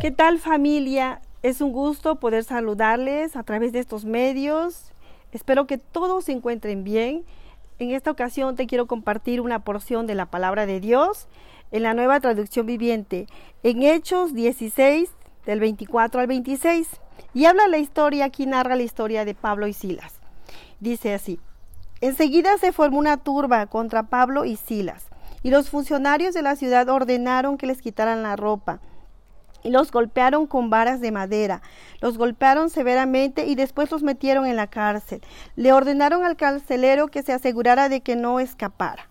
¿Qué tal familia? Es un gusto poder saludarles a través de estos medios. Espero que todos se encuentren bien. En esta ocasión te quiero compartir una porción de la palabra de Dios en la nueva traducción viviente, en Hechos 16, del 24 al 26. Y habla la historia, aquí narra la historia de Pablo y Silas. Dice así, enseguida se formó una turba contra Pablo y Silas, y los funcionarios de la ciudad ordenaron que les quitaran la ropa y los golpearon con varas de madera. Los golpearon severamente y después los metieron en la cárcel. Le ordenaron al carcelero que se asegurara de que no escapara.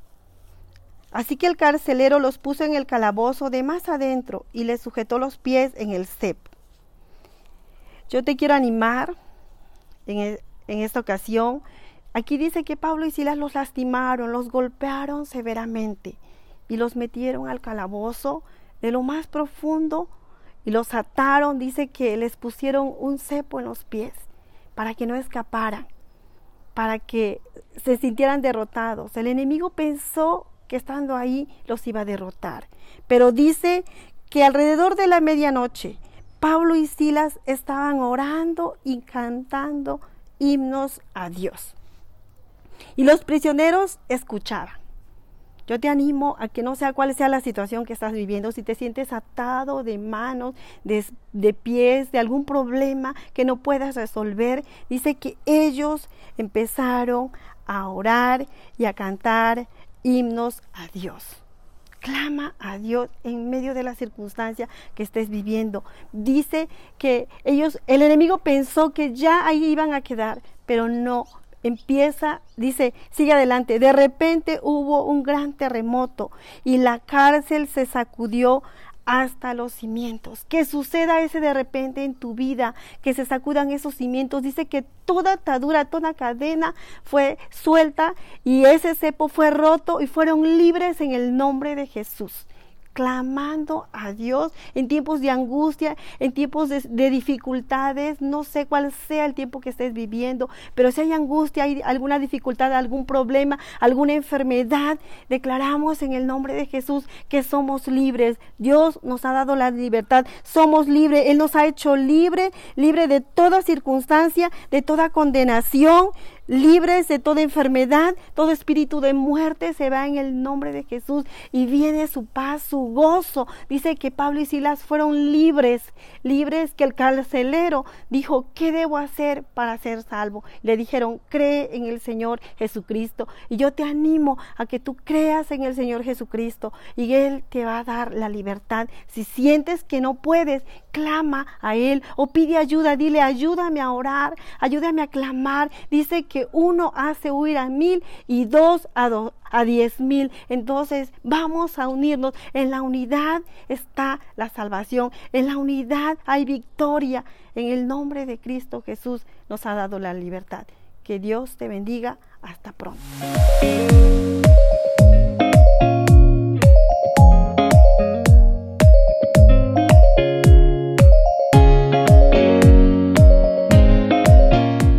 Así que el carcelero los puso en el calabozo de más adentro y les sujetó los pies en el cepo. Yo te quiero animar en, e, en esta ocasión. Aquí dice que Pablo y Silas los lastimaron, los golpearon severamente y los metieron al calabozo de lo más profundo y los ataron, dice que les pusieron un cepo en los pies para que no escaparan, para que se sintieran derrotados. El enemigo pensó que estando ahí los iba a derrotar, pero dice que alrededor de la medianoche Pablo y Silas estaban orando y cantando himnos a Dios. Y los prisioneros escuchaban. Yo te animo a que no sea cuál sea la situación que estás viviendo, si te sientes atado de manos, de, pies, de algún problema que no puedas resolver, dice que ellos empezaron a orar y a cantar himnos a Dios. Clama a Dios en medio de la circunstancia que estés viviendo. Dice que ellos, el enemigo pensó que ya ahí iban a quedar, pero no, empieza, dice, sigue adelante. De repente hubo un gran terremoto y la cárcel se sacudió hasta los cimientos. Que suceda ese de repente en tu vida, que se sacudan esos cimientos. Dice que toda atadura, toda cadena fue suelta y ese cepo fue roto y fueron libres en el nombre de Jesús clamando a Dios en tiempos de angustia, en tiempos de, dificultades, no sé cuál sea el tiempo que estés viviendo, pero si hay angustia, hay alguna dificultad, algún problema, alguna enfermedad, declaramos en el nombre de Jesús que somos libres. Dios nos ha dado la libertad, somos libres, Él nos ha hecho libre, libre de toda circunstancia, de toda condenación, libres de toda enfermedad, todo espíritu de muerte se va en el nombre de Jesús y viene su paz, su gozo. Dice que Pablo y Silas fueron libres, libres que el carcelero dijo, ¿qué debo hacer para ser salvo? Le dijeron, cree en el Señor Jesucristo. Y yo te animo a que tú creas en el Señor Jesucristo y Él te va a dar la libertad. Si sientes que no puedes, clama a Él o pide ayuda, dile, ayúdame a orar, ayúdame a clamar. Dice que uno hace huir a mil y dos a, a diez mil. Entonces vamos a unirnos. En la unidad está la salvación. En la unidad hay victoria. En el nombre de Cristo Jesús nos ha dado la libertad. Que Dios te bendiga. Hasta pronto.